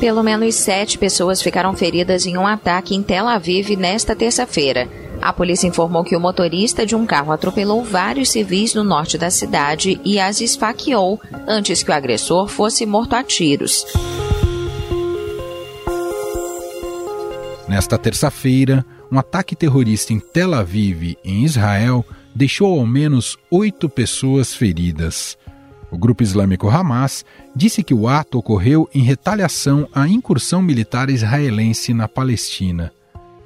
Pelo menos sete pessoas ficaram feridas em um ataque em Tel Aviv nesta terça-feira. A polícia informou que o motorista de um carro atropelou vários civis no norte da cidade e as esfaqueou antes que o agressor fosse morto a tiros. Nesta terça-feira, um ataque terrorista em Tel Aviv, em Israel, deixou ao menos oito pessoas feridas. O grupo islâmico Hamas disse que o ato ocorreu em retaliação à incursão militar israelense na Palestina.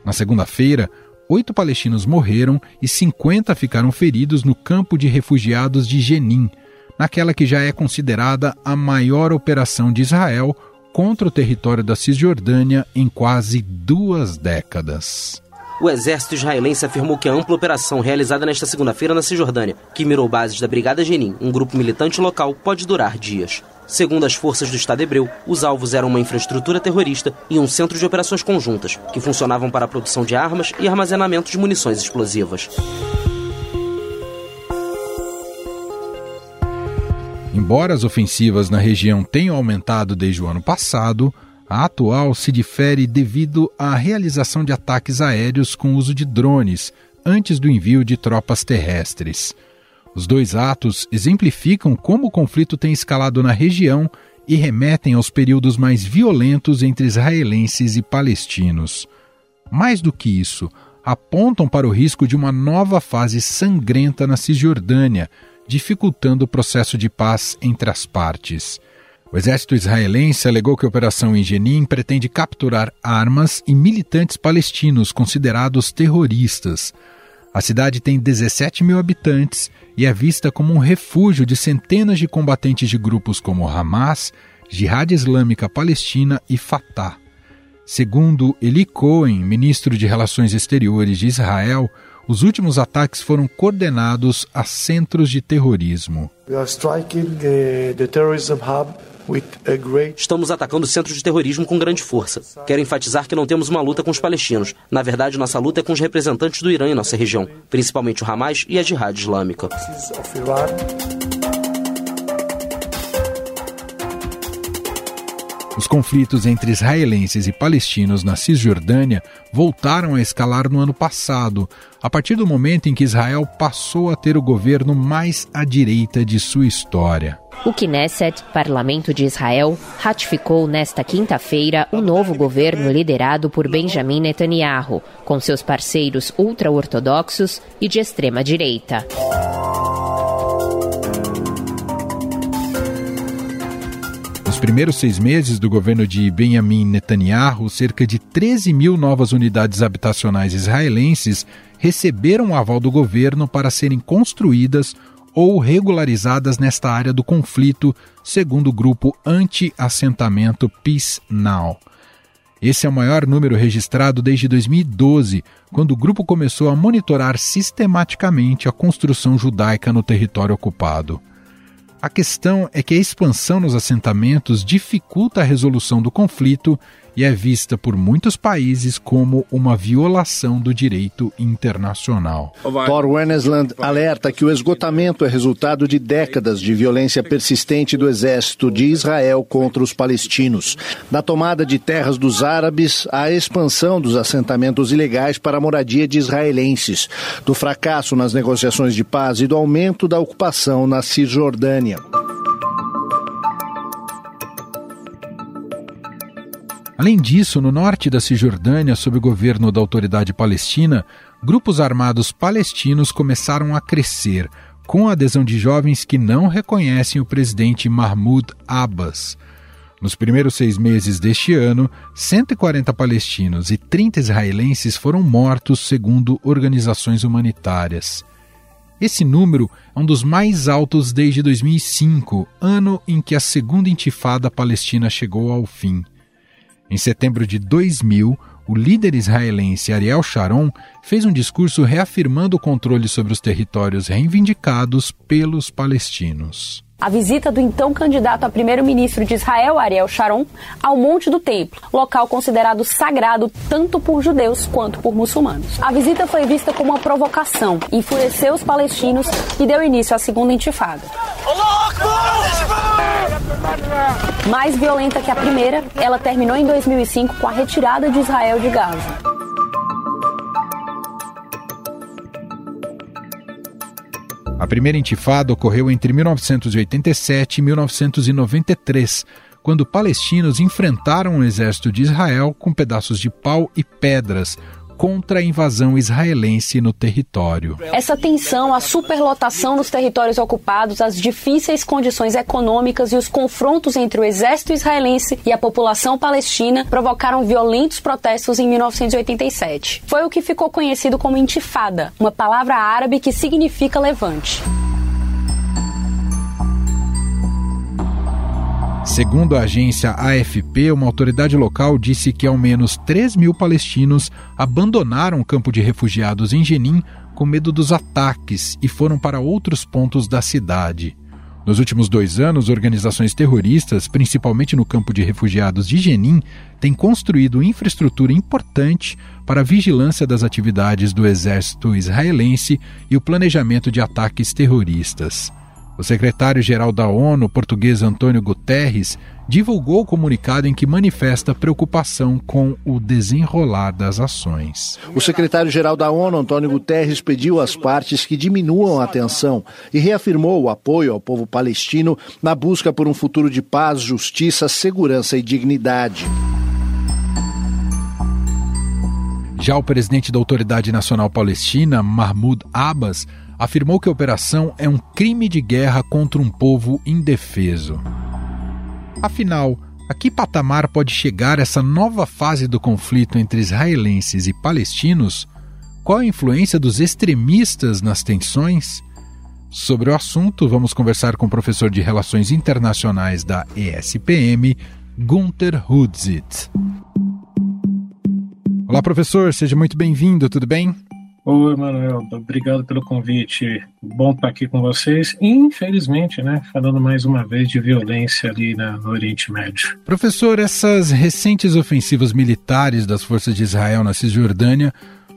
Na segunda-feira, oito palestinos morreram e 50 ficaram feridos no campo de refugiados de Jenin, naquela que já é considerada a maior operação de Israel contra o território da Cisjordânia em quase duas décadas. O exército israelense afirmou que a ampla operação realizada nesta segunda-feira na Cisjordânia, que mirou bases da Brigada Jenin, um grupo militante local, pode durar dias. Segundo as forças do Estado hebreu, os alvos eram uma infraestrutura terrorista e um centro de operações conjuntas, que funcionavam para a produção de armas e armazenamento de munições explosivas. Embora as ofensivas na região tenham aumentado desde o ano passado, a atual se difere devido à realização de ataques aéreos com uso de drones antes do envio de tropas terrestres. Os dois atos exemplificam como o conflito tem escalado na região e remetem aos períodos mais violentos entre israelenses e palestinos. Mais do que isso, apontam para o risco de uma nova fase sangrenta na Cisjordânia, dificultando o processo de paz entre as partes. O exército israelense alegou que a operação Jenin pretende capturar armas e militantes palestinos considerados terroristas. A cidade tem 17 mil habitantes e é vista como um refúgio de centenas de combatentes de grupos como Hamas, Jihad Islâmica Palestina e Fatah. Segundo Eli Cohen, ministro de Relações Exteriores de Israel, os últimos ataques foram coordenados a centros de terrorismo. Estamos atacando centros de terrorismo com grande força. Quero enfatizar que não temos uma luta com os palestinos. Na verdade, nossa luta é com os representantes do Irã em nossa região, principalmente o Hamas e a Jihad Islâmica. Os conflitos entre israelenses e palestinos na Cisjordânia voltaram a escalar no ano passado, a partir do momento em que Israel passou a ter o governo mais à direita de sua história. O Knesset, parlamento de Israel, ratificou nesta quinta-feira o novo governo liderado por Benjamin Netanyahu, com seus parceiros ultra-ortodoxos e de extrema-direita. Primeiros seis meses do governo de Benjamin Netanyahu, cerca de 13 mil novas unidades habitacionais israelenses receberam o aval do governo para serem construídas ou regularizadas nesta área do conflito, segundo o grupo anti-assentamento Peace Now. Esse é o maior número registrado desde 2012, quando o grupo começou a monitorar sistematicamente a construção judaica no território ocupado. A questão é que a expansão nos assentamentos dificulta a resolução do conflito e é vista por muitos países como uma violação do direito internacional. Thor Wennesland alerta que o esgotamento é resultado de décadas de violência persistente do exército de Israel contra os palestinos, da tomada de terras dos árabes à expansão dos assentamentos ilegais para a moradia de israelenses, do fracasso nas negociações de paz e do aumento da ocupação na Cisjordânia. Além disso, no norte da Cisjordânia, sob o governo da Autoridade Palestina, grupos armados palestinos começaram a crescer, com a adesão de jovens que não reconhecem o presidente Mahmoud Abbas. Nos primeiros seis meses deste ano, 140 palestinos e 30 israelenses foram mortos, segundo organizações humanitárias. Esse número é um dos mais altos desde 2005, ano em que a segunda intifada palestina chegou ao fim. Em setembro de 2000, o líder israelense Ariel Sharon fez um discurso reafirmando o controle sobre os territórios reivindicados pelos palestinos. A visita do então candidato a primeiro-ministro de Israel, Ariel Sharon, ao Monte do Templo, local considerado sagrado tanto por judeus quanto por muçulmanos. A visita foi vista como uma provocação, enfureceu os palestinos e deu início à segunda intifada. Allah! Mais violenta que a primeira, ela terminou em 2005 com a retirada de Israel de Gaza. A primeira intifada ocorreu entre 1987 e 1993, quando palestinos enfrentaram o exército de Israel com pedaços de pau e pedras, contra a invasão israelense no território. Essa tensão, a superlotação nos territórios ocupados, as difíceis condições econômicas e os confrontos entre o exército israelense e a população palestina provocaram violentos protestos em 1987. Foi o que ficou conhecido como intifada, uma palavra árabe que significa levante. Segundo a agência AFP, uma autoridade local disse que ao menos 3 mil palestinos abandonaram o campo de refugiados em Jenin com medo dos ataques e foram para outros pontos da cidade. Nos últimos dois anos, organizações terroristas, principalmente no campo de refugiados de Jenin, têm construído infraestrutura importante para a vigilância das atividades do exército israelense e o planejamento de ataques terroristas. O secretário-geral da ONU, português Antônio Guterres, divulgou o comunicado em que manifesta preocupação com o desenrolar das ações. O secretário-geral da ONU, Antônio Guterres, pediu às partes que diminuam a tensão e reafirmou o apoio ao povo palestino na busca por um futuro de paz, justiça, segurança e dignidade. Já o presidente da Autoridade Nacional Palestina, Mahmoud Abbas, afirmou que a operação é um crime de guerra contra um povo indefeso. Afinal, a que patamar pode chegar essa nova fase do conflito entre israelenses e palestinos? Qual a influência dos extremistas nas tensões? Sobre o assunto, vamos conversar com o professor de Relações Internacionais da ESPM, Gunther Hudzit. Olá, professor, seja muito bem-vindo, tudo bem? Oi, Manuel, obrigado pelo convite. Bom estar aqui com vocês. Infelizmente, né, falando mais uma vez de violência ali na, no Oriente Médio. Professor, essas recentes ofensivas militares das forças de Israel na Cisjordânia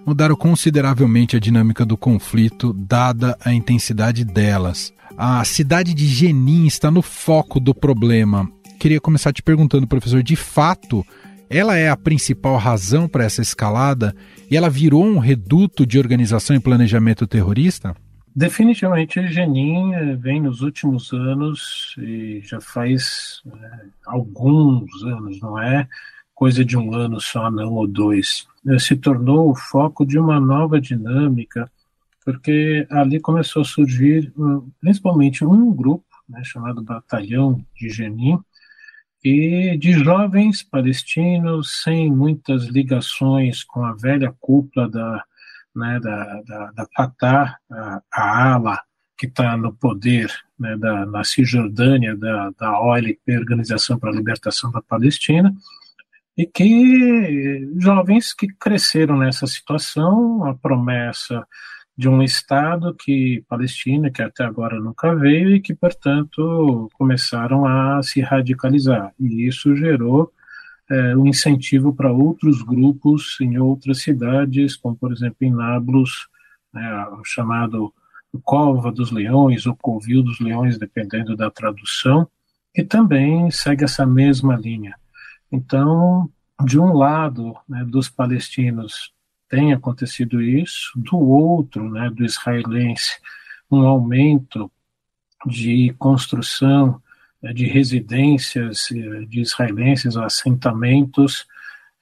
mudaram consideravelmente a dinâmica do conflito, dada a intensidade delas. A cidade de Jenin está no foco do problema. Queria começar te perguntando, professor, de fato, ela é a principal razão para essa escalada e ela virou um reduto de organização e planejamento terrorista? Definitivamente, Jenin eh, vem nos últimos anos, e já faz é, alguns anos, não é coisa de um ano só, não, ou dois, eh, se tornou o foco de uma nova dinâmica, porque ali começou a surgir principalmente um grupo, né, chamado Batalhão de Jenin, e de jovens palestinos sem muitas ligações com a velha cúpula da, né, da, da, da Fatah, a, a ala que está no poder né, da, na Cisjordânia, da, da OLP, Organização para a Libertação da Palestina, e que jovens que cresceram nessa situação, a promessa de um Estado que Palestina, que até agora nunca veio e que, portanto, começaram a se radicalizar. E isso gerou é, um incentivo para outros grupos em outras cidades, como, por exemplo, em Nablus, né, o chamado Cova dos Leões ou Covil dos Leões, dependendo da tradução, que também segue essa mesma linha. Então, de um lado, né, dos palestinos tem acontecido isso, do outro, né, do israelense, um aumento de construção né, de residências eh, de israelenses, assentamentos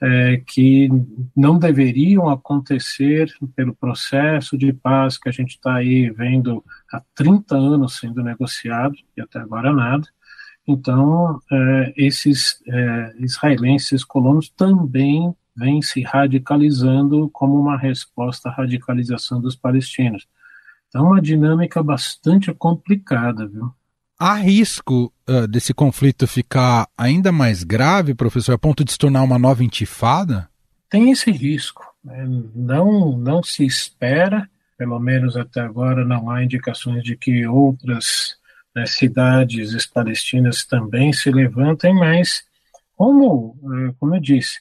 é, que não deveriam acontecer pelo processo de paz que a gente está aí vendo há 30 anos sendo negociado e até agora nada. Então, é, esses é, israelenses colonos também vem se radicalizando como uma resposta à radicalização dos palestinos. Então, uma dinâmica bastante complicada, viu? Há risco uh, desse conflito ficar ainda mais grave, professor, a ponto de se tornar uma nova intifada? Tem esse risco. Né? Não, não se espera, pelo menos até agora, não há indicações de que outras né, cidades palestinas também se levantem, mas, como, eh, como eu disse,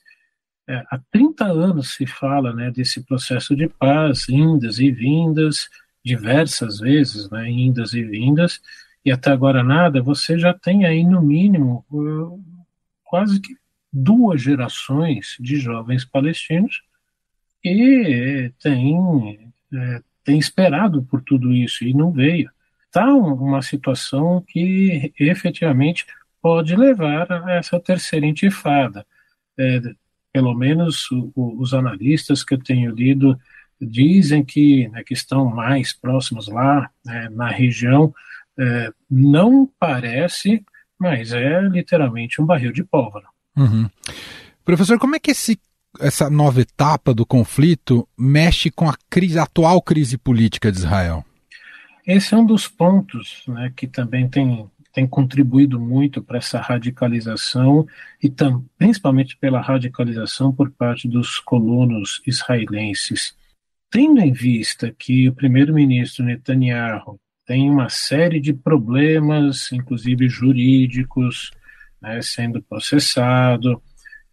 é, há 30 anos se fala né, desse processo de paz, indas e vindas, diversas vezes, né, indas e vindas, e até agora nada, você já tem aí, no mínimo, quase que duas gerações de jovens palestinos que tem, é, tem esperado por tudo isso e não veio. Está uma situação que efetivamente pode levar a essa terceira intifada. É, pelo menos o, o, os analistas que eu tenho lido dizem que, né, que estão mais próximos lá, né, na região, é, não parece, mas é literalmente um barril de pólvora. Uhum. Professor, como é que esse, essa nova etapa do conflito mexe com a crise, a atual crise política de Israel? Esse é um dos pontos né, que também tem, tem contribuído muito para essa radicalização e tam, principalmente pela radicalização por parte dos colonos israelenses. Tendo em vista que o primeiro-ministro Netanyahu tem uma série de problemas, inclusive jurídicos, né, sendo processado,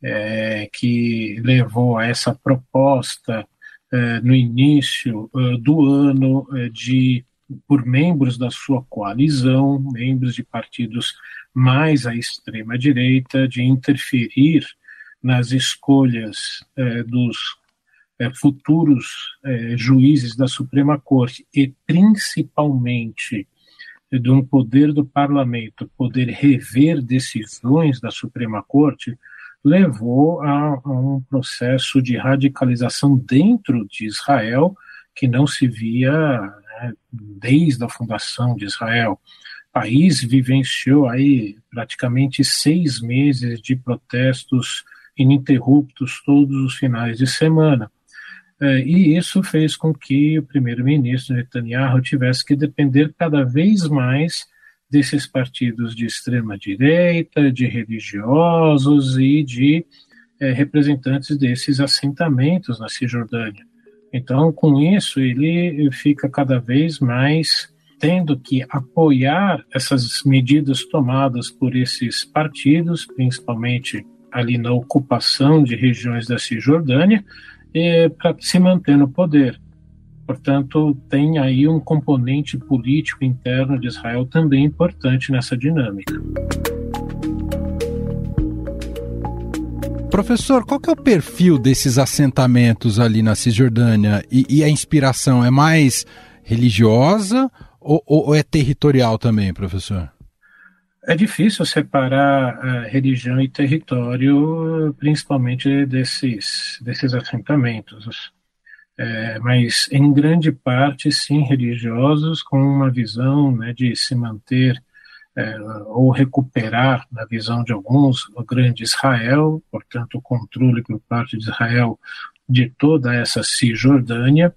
é, que levou a essa proposta é, no início é, do ano é, de por membros da sua coalizão, membros de partidos mais à extrema direita, de interferir nas escolhas é, dos é, futuros juízes da Suprema Corte e principalmente de um poder do parlamento poder rever decisões da Suprema Corte levou a, a, um processo de radicalização dentro de Israel que não se via desde a fundação de Israel. O país vivenciou aí praticamente seis meses de protestos ininterruptos todos os finais de semana. É, e isso fez com que o primeiro-ministro Netanyahu tivesse que depender cada vez mais desses partidos de extrema-direita, de religiosos e de é, representantes desses assentamentos na Cisjordânia. Então, com isso, ele fica cada vez mais tendo que apoiar essas medidas tomadas por esses partidos, principalmente ali na ocupação de regiões da Cisjordânia, para se manter no poder. Portanto, tem aí um componente político interno de Israel também importante nessa dinâmica. Professor, qual que é o perfil desses assentamentos ali na Cisjordânia? E, e a inspiração é mais religiosa ou, ou, é territorial também, professor? É difícil separar uh, religião e território, principalmente desses, desses assentamentos. É, mas, em grande parte, sim, religiosos, com uma visão né, de se manter é, ou recuperar, na visão de alguns, o grande Israel, portanto, o controle por parte de Israel de toda essa Cisjordânia,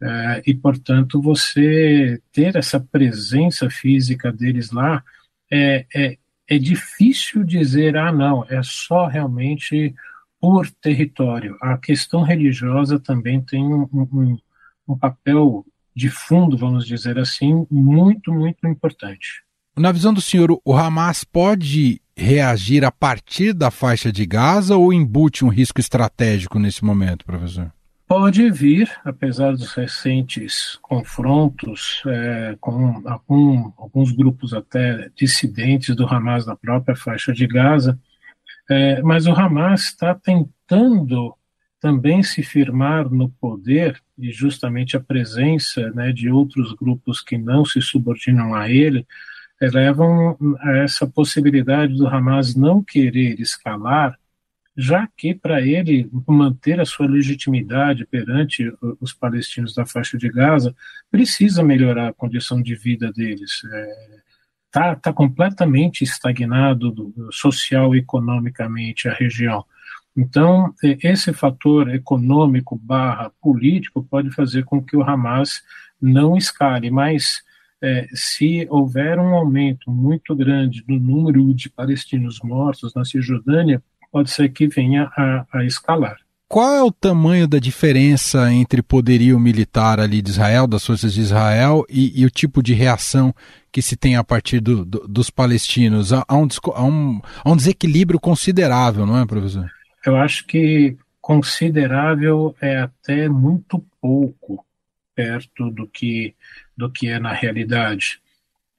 é, e, portanto, você ter essa presença física deles lá é, é, é difícil dizer, ah, não, é só realmente por território. A questão religiosa também tem um, um, um papel de fundo, vamos dizer assim, muito, muito importante. Na visão do senhor, o Hamas pode reagir a partir da faixa de Gaza ou embute um risco estratégico nesse momento, professor? Pode vir, apesar dos recentes confrontos é, com algum, alguns grupos até dissidentes do Hamas na própria faixa de Gaza, é, mas o Hamas está tentando também se firmar no poder e justamente a presença né, de outros grupos que não se subordinam a ele levam a essa possibilidade do Hamas não querer escalar já que para ele manter a sua legitimidade perante os palestinos da faixa de Gaza, precisa melhorar a condição de vida deles. Está é, tá, tá completamente estagnado do, social e economicamente a região. Então, esse fator econômico barra político pode fazer com que o Hamas não escale, mas é, se houver um aumento muito grande no número de palestinos mortos na Cisjordânia, pode ser que venha a, a escalar. Qual é o tamanho da diferença entre poderio militar ali de Israel, das forças de Israel, e, e o tipo de reação que se tem a partir do, do, dos palestinos? Há um, há, um, há um desequilíbrio considerável, não é, professor? Eu acho que considerável é até muito pouco perto do que, do que é na realidade.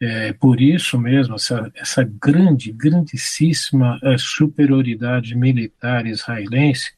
É, por isso mesmo, essa, essa grande, grandíssima é, superioridade militar israelense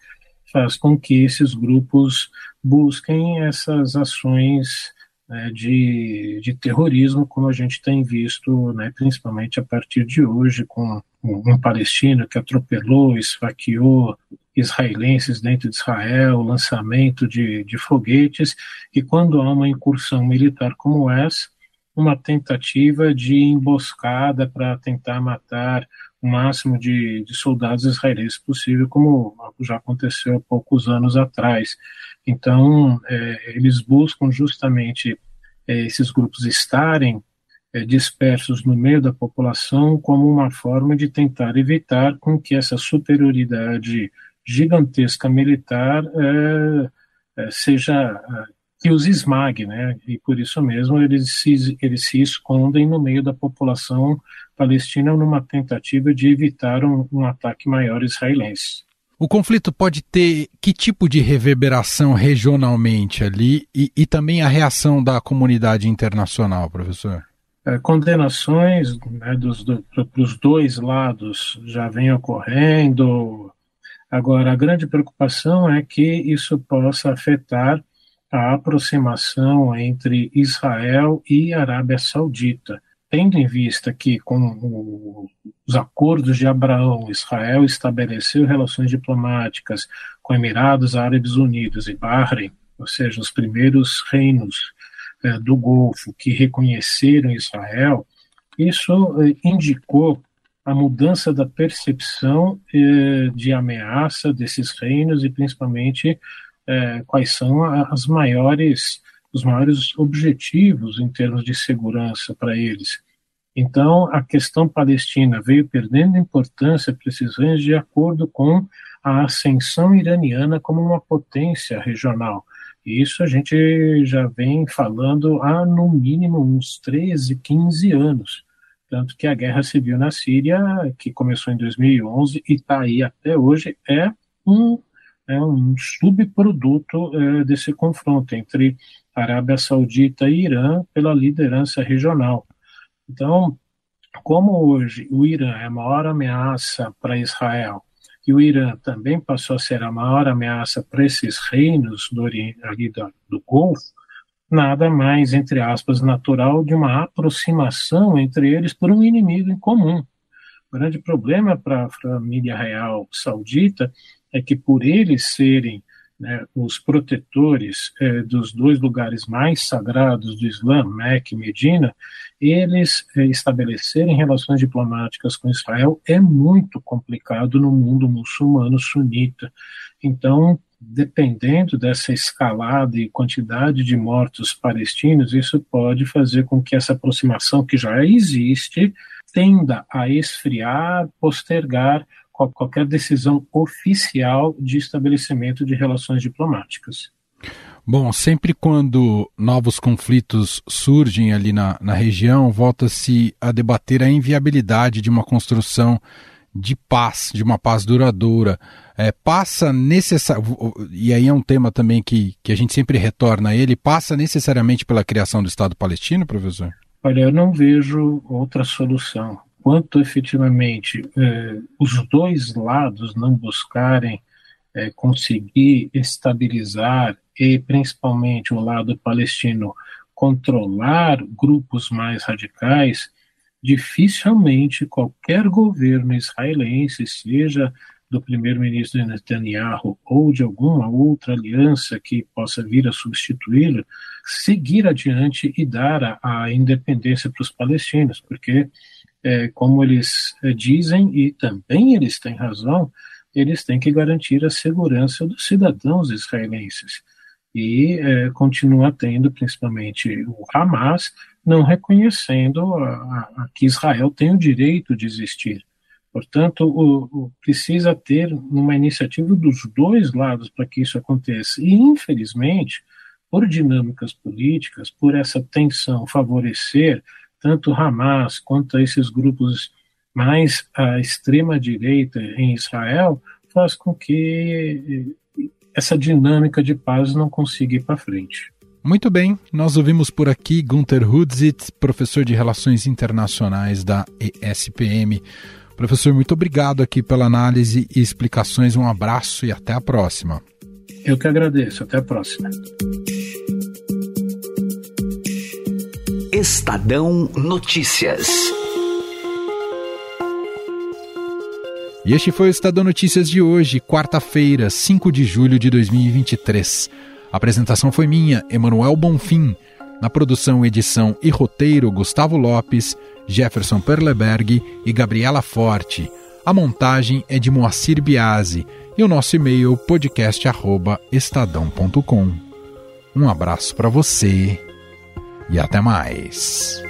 faz com que esses grupos busquem essas ações né, de, de terrorismo, como a gente tem visto, né, principalmente a partir de hoje, com um, um palestino que atropelou, esfaqueou israelenses dentro de Israel, lançamento de, de foguetes, e quando há uma incursão militar como essa, uma tentativa de emboscada para tentar matar o máximo de, de, soldados israelenses possível, como já aconteceu há poucos anos atrás. Então, é, eles buscam justamente é, esses grupos estarem é, dispersos no meio da população como uma forma de tentar evitar com que essa superioridade gigantesca militar é, é seja é, que os esmague, né? E por isso mesmo eles se, eles se escondem no meio da população palestina numa tentativa de evitar um, um ataque maior israelense. O conflito pode ter que tipo de reverberação regionalmente ali e, e também a reação da comunidade internacional, professor? É, condenações né, dos do, dos dois lados já vem ocorrendo. Agora, a grande preocupação é que isso possa afetar a aproximação entre Israel e Arábia Saudita. Tendo em vista que, com os acordos de Abraão, Israel estabeleceu relações diplomáticas com Emirados Árabes Unidos e Bahrein, ou seja, os primeiros reinos eh, do Golfo que reconheceram Israel, isso eh, indicou a mudança da percepção eh, de ameaça desses reinos e principalmente eh, quais são as maiores os maiores objetivos em termos de segurança para eles. Então, a questão palestina veio perdendo importância para esses reis de acordo com a ascensão iraniana como uma potência regional. E isso a gente já vem falando há, no mínimo, uns 13, 15 anos. Tanto que a guerra civil na Síria, que começou em 2011 e está aí até hoje, é um, é um subproduto é, desse confronto entre Arábia Saudita e Irã pela liderança regional. Então, como hoje o Irã é a maior ameaça para Israel e o Irã também passou a ser a maior ameaça para esses reinos do, do, do Golfo, nada mais, entre aspas, natural de uma aproximação entre eles por um inimigo em comum. O grande problema para a família real saudita é que, por eles serem né, os protetores eh, dos dois lugares mais sagrados do Islã, Meca e Medina, eles eh, estabelecerem relações diplomáticas com Israel é muito complicado no mundo muçulmano sunita. Então, dependendo dessa escalada e quantidade de mortos palestinos, isso pode fazer com que essa aproximação que já existe tenda a esfriar, postergar qualquer decisão oficial de estabelecimento de relações diplomáticas. Bom, sempre quando novos conflitos surgem ali na, na região, volta-se a debater a inviabilidade de uma construção de paz, de uma paz duradoura. É, passa necessário, e aí é um tema também que, que a gente sempre retorna a ele, passa necessariamente pela criação do Estado palestino, professor? Olha, eu não vejo outra solução enquanto efetivamente eh, os dois lados não buscarem eh, conseguir estabilizar e principalmente o lado palestino controlar grupos mais radicais, dificilmente qualquer governo israelense, seja do primeiro-ministro Netanyahu ou de alguma outra aliança que possa vir a substituí-lo, seguir adiante e dar a, a independência para os palestinos, porque é, como eles é, dizem, e também eles têm razão, eles têm que garantir a segurança dos cidadãos israelenses. E é, continua tendo, principalmente o Hamas, não reconhecendo a, a, que Israel tem o direito de existir. Portanto, o, o, precisa ter uma iniciativa dos dois lados para que isso aconteça. E, infelizmente, por dinâmicas políticas, por essa tensão favorecer tanto Hamas quanto esses grupos mais à extrema direita em Israel faz com que essa dinâmica de paz não consiga ir para frente. Muito bem, nós ouvimos por aqui Gunther Hudzit, professor de Relações Internacionais da ESPM. Professor, muito obrigado aqui pela análise e explicações. Um abraço e até a próxima. Eu que agradeço. Até a próxima. Estadão Notícias. E este foi o Estadão Notícias de hoje, quarta-feira, 5 de julho de 2023. A apresentação foi minha, Emanuel Bonfim. Na produção, edição e roteiro, Gustavo Lopes, Jefferson Perleberg e Gabriela Forte. A montagem é de Moacir Biasi e o nosso e-mail podcast@estadão.com. Um abraço para você e até mais.